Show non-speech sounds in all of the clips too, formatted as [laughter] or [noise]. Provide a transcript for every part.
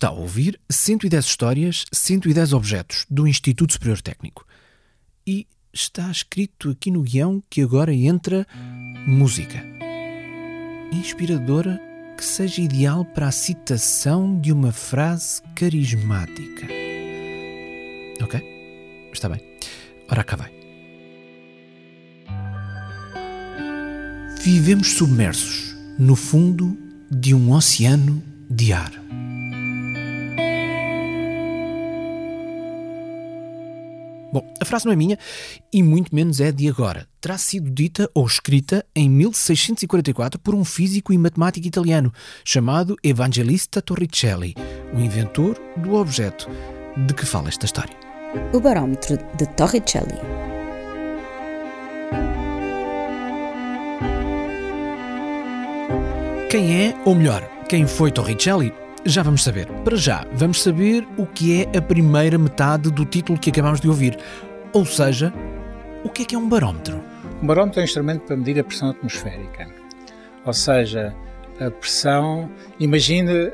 Está a ouvir 110 histórias, 110 objetos do Instituto Superior Técnico. E está escrito aqui no guião que agora entra música. Inspiradora que seja ideal para a citação de uma frase carismática. Ok? Está bem. Ora cá vai. Vivemos submersos no fundo de um oceano de ar. Bom, a frase não é minha e muito menos é de agora. Terá sido dita ou escrita em 1644 por um físico e matemático italiano chamado Evangelista Torricelli, o inventor do objeto de que fala esta história. O barómetro de Torricelli. Quem é, ou melhor, quem foi Torricelli? Já vamos saber. Para já, vamos saber o que é a primeira metade do título que acabamos de ouvir. Ou seja, o que é que é um barómetro? Um barómetro é um instrumento para medir a pressão atmosférica. Ou seja, a pressão. Imagine,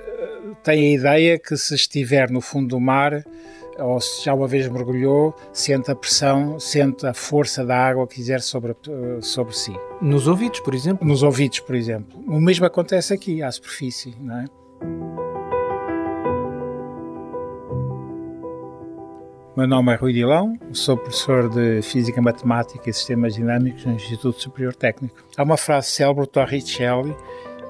tem a ideia que se estiver no fundo do mar, ou se já uma vez mergulhou, sente a pressão, sente a força da água que exerce sobre, sobre si. Nos ouvidos, por exemplo? Nos ouvidos, por exemplo. O mesmo acontece aqui, à superfície, não é? Meu nome é Rui Dilão, sou professor de Física, Matemática e Sistemas Dinâmicos no Instituto Superior Técnico. Há uma frase célebre do Torricelli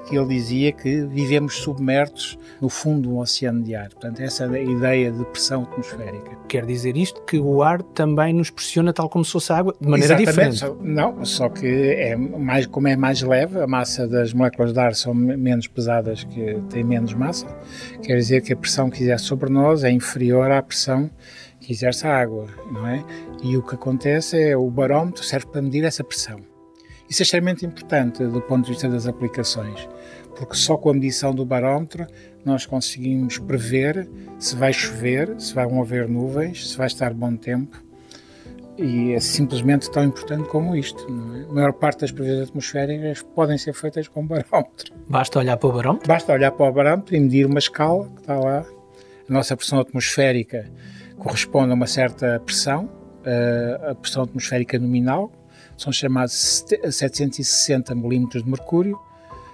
que ele dizia que vivemos submersos no fundo do oceano de ar. Portanto, essa é a ideia de pressão atmosférica. Quer dizer isto que o ar também nos pressiona tal como se fosse água, de maneira Exatamente. diferente? Só, não, só que é mais, como é mais leve, a massa das moléculas de ar são menos pesadas, que têm menos massa. Quer dizer que a pressão que exerce sobre nós é inferior à pressão que exerce a água, não é? E o que acontece é o barómetro serve para medir essa pressão. Isso é extremamente importante do ponto de vista das aplicações, porque só com a medição do barómetro nós conseguimos prever se vai chover, se vão haver nuvens, se vai estar bom tempo. E é simplesmente tão importante como isto. É? A maior parte das previsões atmosféricas podem ser feitas com barómetro. Basta olhar para o barómetro? Basta olhar para o barómetro e medir uma escala que está lá. A nossa pressão atmosférica corresponde a uma certa pressão, a pressão atmosférica nominal, são chamados 760 milímetros de mercúrio.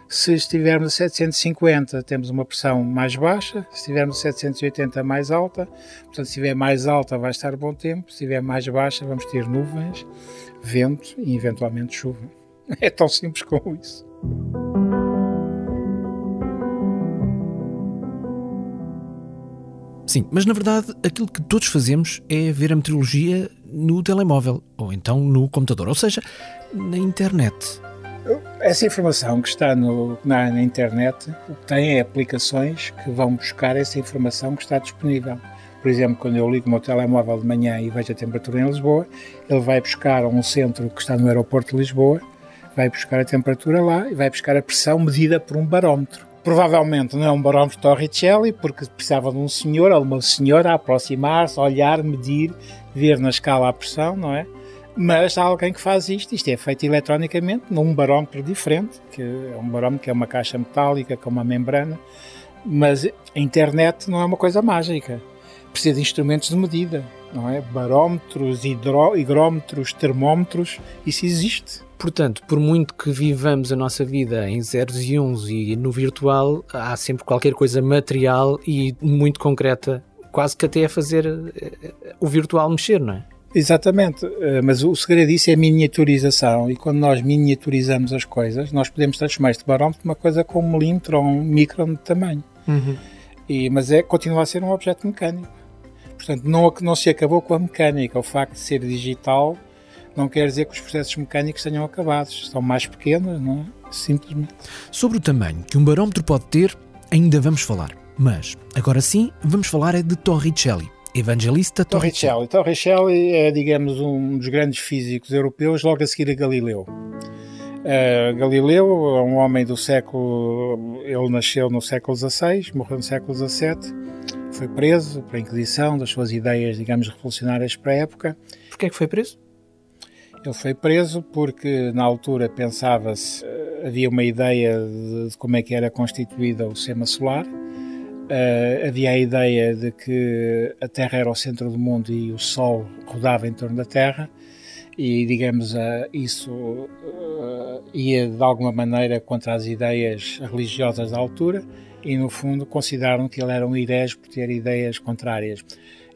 Se estivermos a 750, temos uma pressão mais baixa, se estivermos a 780, mais alta. Portanto, se estiver mais alta, vai estar bom tempo, se estiver mais baixa, vamos ter nuvens, vento e eventualmente chuva. [laughs] É tão simples como isso. Sim, mas na verdade aquilo que todos fazemos é ver a meteorologia no telemóvel ou então no computador, ou seja, na internet. Essa informação que está no, na, na, internet, tem é aplicações que vão buscar essa informação que está disponível. Por exemplo, quando eu ligo o meu telemóvel de manhã e vejo a temperatura em Lisboa, ele vai buscar um centro que está no aeroporto de Lisboa, vai buscar a temperatura lá e vai buscar a pressão medida por um barómetro. Provavelmente não é um barómetro Torricelli, porque precisava de um senhor ou uma senhora a aproximar-se, olhar, medir, ver na escala a pressão, não é? Mas há alguém que faz isto, isto é feito eletronicamente num barómetro diferente, que é um barómetro que é uma caixa metálica com uma membrana, mas a internet não é uma coisa mágica. Precisa de instrumentos de medida, não é? Barómetros, hidro, higrómetros, termómetros, isso existe. Portanto, por muito que vivamos a nossa vida em zeros e uns e no virtual, há sempre qualquer coisa material e muito concreta, quase que até a fazer eh, o virtual mexer, não é? Exatamente, eh, mas o segredo disso é a miniaturização e quando nós miniaturizamos as coisas, nós podemos transformar este barómetro numa coisa com um milímetro ou um micron de tamanho. Uhum. E, mas é, continua a ser um objeto mecânico. Portanto, não, não se acabou com a mecânica. O facto de ser digital não quer dizer que os processos mecânicos tenham acabados, são mais pequenos, não é? Simplesmente. Sobre o tamanho que um barómetro pode ter, ainda vamos falar. Mas, agora sim, vamos falar é de Torricelli. Evangelista Torricelli. Torricelli é, digamos, um dos grandes físicos europeus, logo a seguir a Galileu. Uh, Galileu é um homem do século. Ele nasceu no século XVI, morreu no século XVII, foi preso pela Inquisição das suas ideias, digamos, revolucionárias para a época. Porquê é que foi preso? Ele foi preso porque na altura pensava-se, eh, havia uma ideia de, de, como é que era constituída o sistema solar, Uh, havia a ideia de que a Terra era o centro do mundo e o Sol rodava em torno da Terra, e digamos, uh, isso uh, ia de alguma maneira contra as ideias religiosas da altura, e no fundo consideraram que ele era um herege por ter ideias contrárias.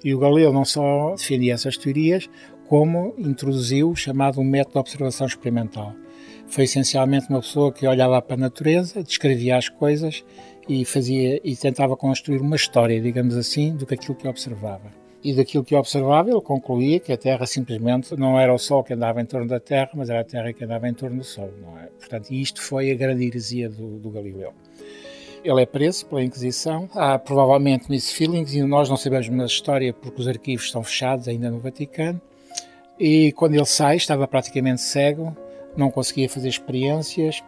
E o Galileu não só defendia essas teorias, como introduziu o chamado método de observação experimental. Foi essencialmente uma pessoa que olhava para a natureza, descrevia as coisas e fazia e tentava construir uma história, digamos assim, do que aquilo que observava. E daquilo que observava, ele concluía que a Terra simplesmente não era o Sol que andava em torno da Terra, mas era a Terra que andava em torno do Sol, não é? Portanto, isto foi a grande heresia do, do Galileu. Ele é preso pela Inquisição. Há provavelmente miss feelings e nós não sabemos mais a história porque os arquivos estão fechados ainda no Vaticano. E quando ele sai, estava praticamente cego, não conseguia fazer experiências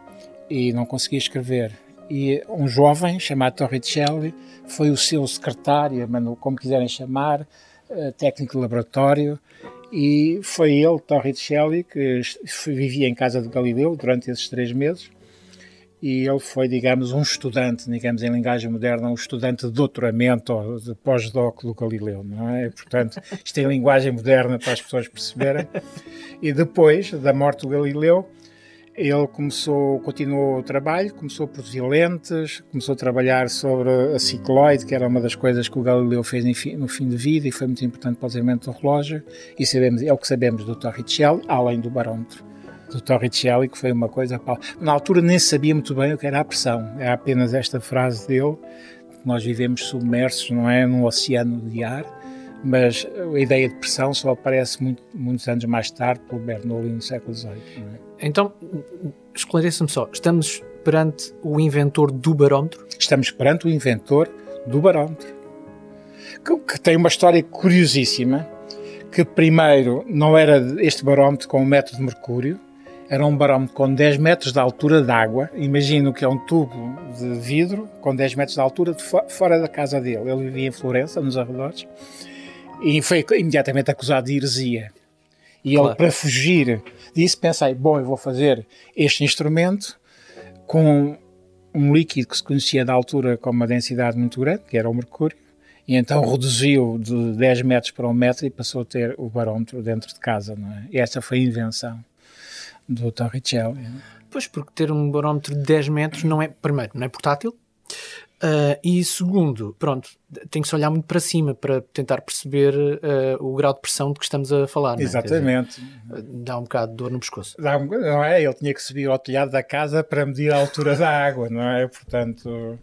e não conseguia escrever. E um jovem chamado Torricelli foi o seu secretário, como quiserem chamar, eh, técnico de laboratório, e foi ele, Torricelli, que vivia em casa de Galileu durante esses três meses e ele foi, digamos, um estudante, digamos em linguagem moderna, um estudante de doutoramento ou de pós-doc do Galileu, não é? Portanto, isto é linguagem moderna para as pessoas perceberem. E depois da morte do Galileu, ele começou, continuou o trabalho, começou a produzir lentes, começou a trabalhar sobre a cicloide, que era uma das coisas que o Galileu fez no fim de vida e foi muito importante para o desenvolvimento do relógio, e sabemos, é o que sabemos do Torricelli, além do barómetro do Torricelli, que foi uma coisa. Na altura nem sabia muito bem o que era a pressão, é apenas esta frase dele: nós vivemos submersos, não é? Num oceano de ar, mas a ideia de pressão só aparece muito, muitos anos mais tarde pelo Bernoulli no século XVIII. É? Então, esclareça-me só: estamos perante o inventor do barómetro? Estamos perante o inventor do barómetro, que, que tem uma história curiosíssima. Que primeiro não era este barómetro com o método de mercúrio, era um barómetro com 10 metros de altura de água. Imagino que é um tubo de vidro com 10 metros de altura de fora da casa dele. Ele vivia em Florença, nos arredores, e foi imediatamente acusado de heresia. E claro. ele, para fugir disso, pensei: bom, eu vou fazer este instrumento com um líquido que se conhecia da altura com uma densidade muito grande, que era o mercúrio, e então reduziu de 10 metros para um metro e passou a ter o barómetro dentro de casa. Não é? E essa foi a invenção do Torricelli. Pois, porque ter um barómetro de 10 metros não é, primeiro, não é portátil, Uh, e segundo, pronto, tem que se olhar muito para cima para tentar perceber uh, o grau de pressão de que estamos a falar. Exatamente. Dizer, dá um bocado de dor no pescoço. Dá, não é? Ele tinha que subir ao telhado da casa para medir a altura da água, não é? Portanto.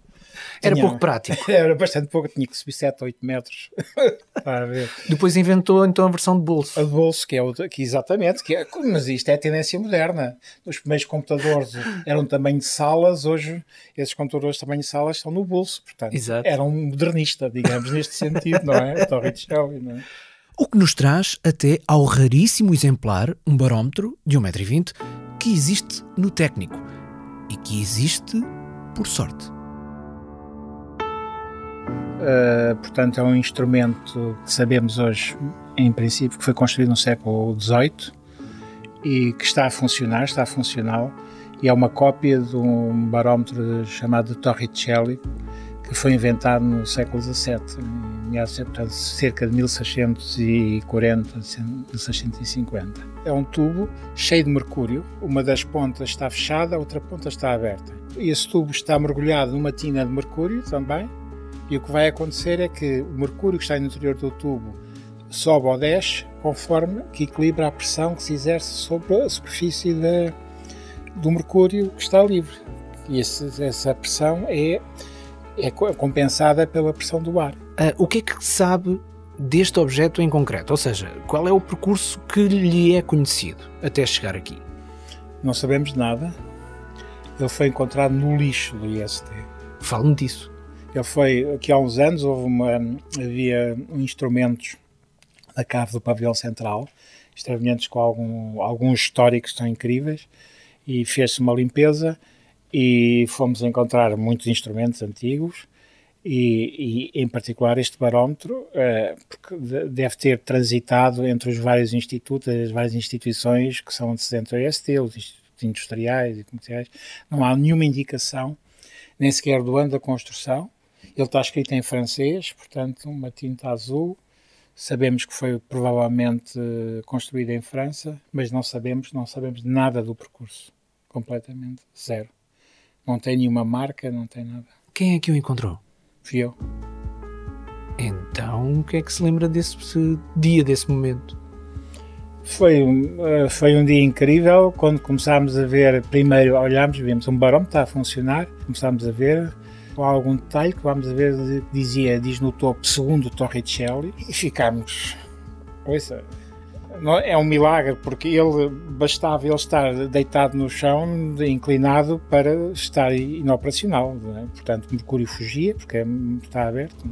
Era tinha, pouco prático. [laughs] Era bastante pouco, tinha que subir 7 ou 8 metros. [laughs] Depois inventou então a versão de bolso. A de bolso, que é o, que exatamente, que é, mas isto é a tendência moderna. Os primeiros computadores eram tamanho de salas, hoje esses computadores de tamanho de salas estão no bolso, portanto, Exato. era um modernista, digamos, neste [laughs] sentido, não é? Torricelli, não é? O que nos traz até ao raríssimo exemplar, um barómetro de 1,20m, que existe no técnico e que existe por sorte. Uh, portanto, é um instrumento que sabemos hoje, em princípio, que foi construído no século XVIII e que está a funcionar, está funcional, e é uma cópia de um barómetro chamado Torricelli, que foi inventado no século XVII, portanto, cerca de 1640, 1650. É um tubo cheio de mercúrio, uma das pontas está fechada, a outra ponta está aberta. Esse tubo está mergulhado numa tina de mercúrio também, e o que vai acontecer é que o mercúrio que está no interior do tubo sobe ou desce conforme que equilibra a pressão que se exerce sobre a superfície da, do mercúrio que está livre. E esse, essa pressão é, é compensada pela pressão do ar. Uh, o que é que sabe deste objeto em concreto? Ou seja, qual é o percurso que lhe é conhecido até chegar aqui? Não sabemos nada. Ele foi encontrado no lixo do IST. Fale-me disso. Ele foi, aqui há uns anos, houve uma, havia instrumentos na cave do pavilhão central, instrumentos com algum, alguns históricos tão incríveis, e fez-se uma limpeza e fomos encontrar muitos instrumentos antigos, e, e, em particular este barómetro, uh, porque deve ter transitado entre os vários institutos, as várias instituições que são antecedentes ao EST, os institutos industriais e comerciais, não há nenhuma indicação, nem sequer do ano da construção, Ele está escrito em francês, portanto, uma tinta azul. Sabemos que foi provavelmente construído em França, mas não sabemos, não sabemos nada do percurso. Completamente zero. Não tem nenhuma marca, não tem nada. Quem é que o encontrou? Fui eu. Então, o que é que se lembra desse dia, desse momento? Foi um, eh, foi um dia incrível quando começámos a ver. Primeiro olhámos, vimos um barómetro está a funcionar, começámos a ver. Há algum detalhe que vamos ver, dizia, diz no topo, segundo Torricelli, e ficámos. Ouça, é um milagre porque ele bastava ele estar deitado no chão, inclinado para estar inoperacional. É? Portanto, Mercúrio fugia porque está aberto.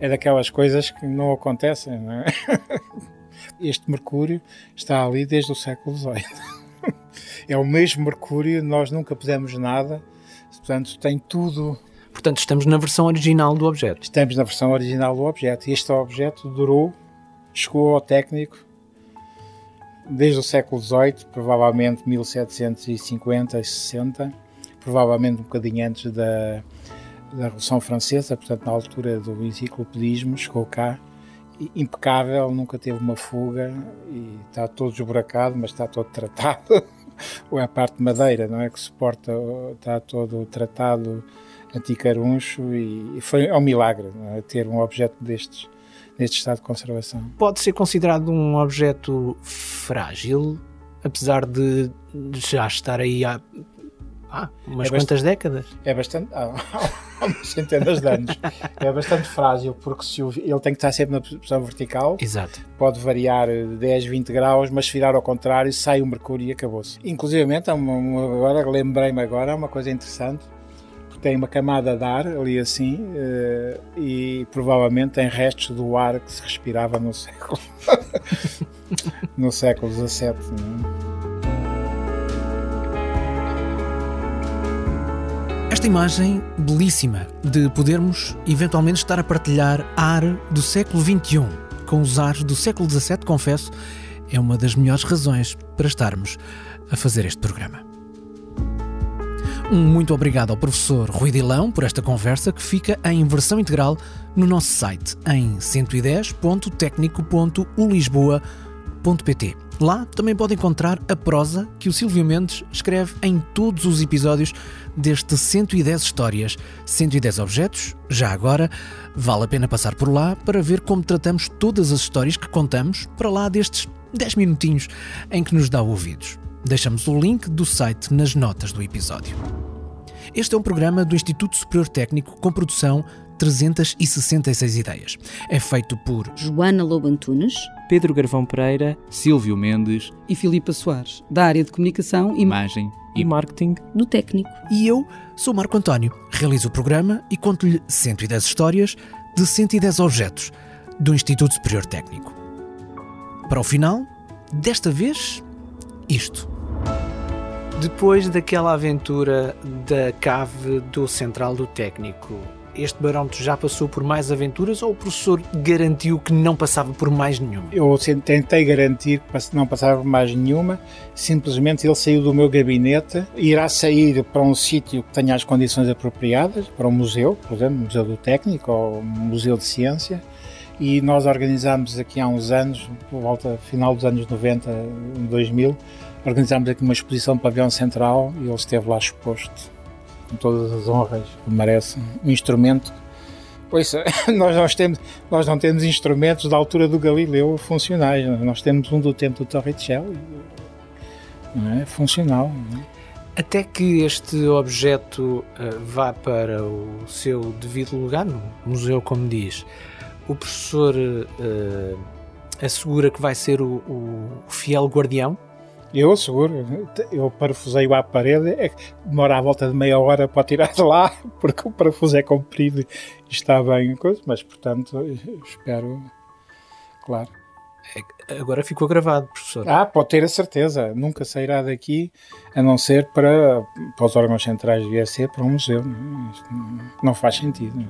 É? é daquelas coisas que não acontecem. Não é? [laughs] Este Mercúrio está ali desde o século XVIII. [laughs] É o mesmo Mercúrio, nós nunca pusemos nada, portanto, tem tudo. Portanto, estamos na versão original do objeto. Estamos na versão original do objeto. E este objeto durou, chegou ao técnico desde o século XVIII, provavelmente 1750 e 60, provavelmente um bocadinho antes da, da Revolução Francesa, portanto, na altura do enciclopedismo, chegou cá impecável, nunca teve uma fuga e está todo esburacado, mas está todo tratado. [laughs] Ou é a parte de madeira, não é? Que suporta, está todo tratado anticaruncho e foi é um milagre é? ter um objeto destes neste estado de conservação. Pode ser considerado um objeto frágil, apesar de já estar aí há ah, umas é quantas bastante, décadas? É bastante. [laughs] Há umas centenas de anos. é bastante frágil, porque se o, ele tem que estar sempre na posição vertical. Exato. Pode variar 10, 20 graus, mas se virar ao contrário, sai o mercúrio e acabou-se. Inclusive, agora lembrei-me agora, uma coisa interessante. Porque tem uma camada de ar ali assim uh, e provavelmente tem restos do ar que se respirava no século [laughs] no século XVII. Não é? Esta imagem belíssima de podermos eventualmente estar a partilhar ar do século XXI com os ares do século XVII, confesso, é uma das melhores razões para estarmos a fazer este programa. Um muito obrigado ao professor Rui Dilão por esta conversa que fica em versão integral no nosso site em 110.tecnico.ulisboa.pt. Lá também pode encontrar a prosa que o Silvio Mendes escreve em todos os episódios deste 110 histórias, 110 objetos. Já agora, vale a pena passar por lá para ver como tratamos todas as histórias que contamos para lá destes 10 minutinhos em que nos dá ouvidos. Deixamos o link do site nas notas do episódio. Este é um programa do Instituto Superior Técnico com produção 366 ideias. É feito por Joana Lobo Antunes, Pedro Garvão Pereira, Silvio Mendes e Filipa Soares, da área de comunicação, imagem e marketing do técnico. E eu sou Marco António, realizo o programa e conto-lhe 110 histórias de 110 objetos do Instituto Superior Técnico. Para o final, desta vez, isto. Depois daquela aventura da cave do Central do Técnico, este barómetro já passou por mais aventuras ou o professor garantiu que não passava por mais nenhuma? Eu tentei garantir que não passava por mais nenhuma, simplesmente ele saiu do meu gabinete, irá sair para um sítio que tenha as condições apropriadas, para um museu, por exemplo, Museu do Técnico ou Museu de Ciência, e nós organizámos aqui há uns anos, por volta final dos anos 90, 2000, organizámos aqui uma exposição no pavilhão central e ele esteve lá exposto com todas as honras que merece, um instrumento. Pois [laughs] nós, temos, nós não temos instrumentos da altura do Galileu funcionais, nós temos um do tempo do Torricelli, não é? funcional. Não é? Até que este objeto uh, vá para o seu devido lugar, no museu, como diz, o professor uh, assegura que vai ser o, o fiel guardião eu asseguro, eu parafusei-o à parede, é, demora à volta de meia hora para tirar de lá, [laughs] porque o parafuso é comprido e está bem, mas portanto, espero, claro. É, agora ficou gravado, professor. Ah, pode ter a certeza, nunca sairá daqui a não ser para, para os órgãos centrais do IEC, para um museu. Não, não faz sentido.